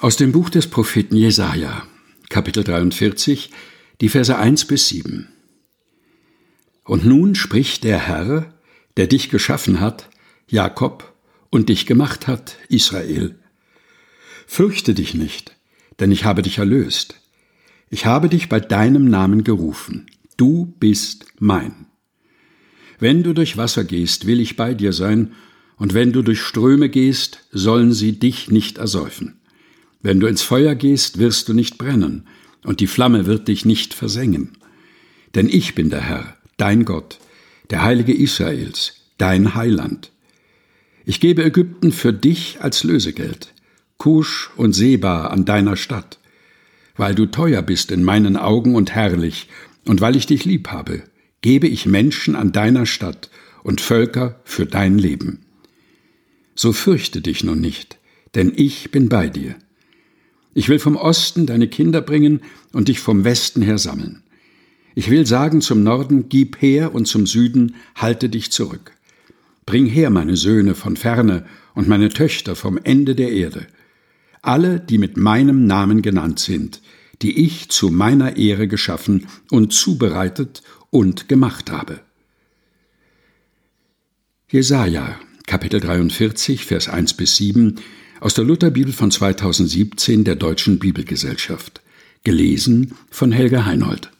Aus dem Buch des Propheten Jesaja, Kapitel 43, die Verse 1 bis 7. Und nun spricht der Herr, der dich geschaffen hat, Jakob, und dich gemacht hat, Israel. Fürchte dich nicht, denn ich habe dich erlöst. Ich habe dich bei deinem Namen gerufen. Du bist mein. Wenn du durch Wasser gehst, will ich bei dir sein, und wenn du durch Ströme gehst, sollen sie dich nicht ersäufen. Wenn du ins Feuer gehst, wirst du nicht brennen, und die Flamme wird dich nicht versengen. Denn ich bin der Herr, dein Gott, der Heilige Israels, dein Heiland. Ich gebe Ägypten für dich als Lösegeld, Kusch und Seba an deiner Stadt, weil du teuer bist in meinen Augen und herrlich, und weil ich dich lieb habe, gebe ich Menschen an deiner Stadt und Völker für dein Leben. So fürchte dich nun nicht, denn ich bin bei dir. Ich will vom Osten deine Kinder bringen und dich vom Westen her sammeln. Ich will sagen zum Norden, gib her, und zum Süden, halte dich zurück. Bring her meine Söhne von ferne und meine Töchter vom Ende der Erde. Alle, die mit meinem Namen genannt sind, die ich zu meiner Ehre geschaffen und zubereitet und gemacht habe. Jesaja, Kapitel 43, Vers 1 bis 7 aus der Lutherbibel von 2017 der Deutschen Bibelgesellschaft. Gelesen von Helga Heinold.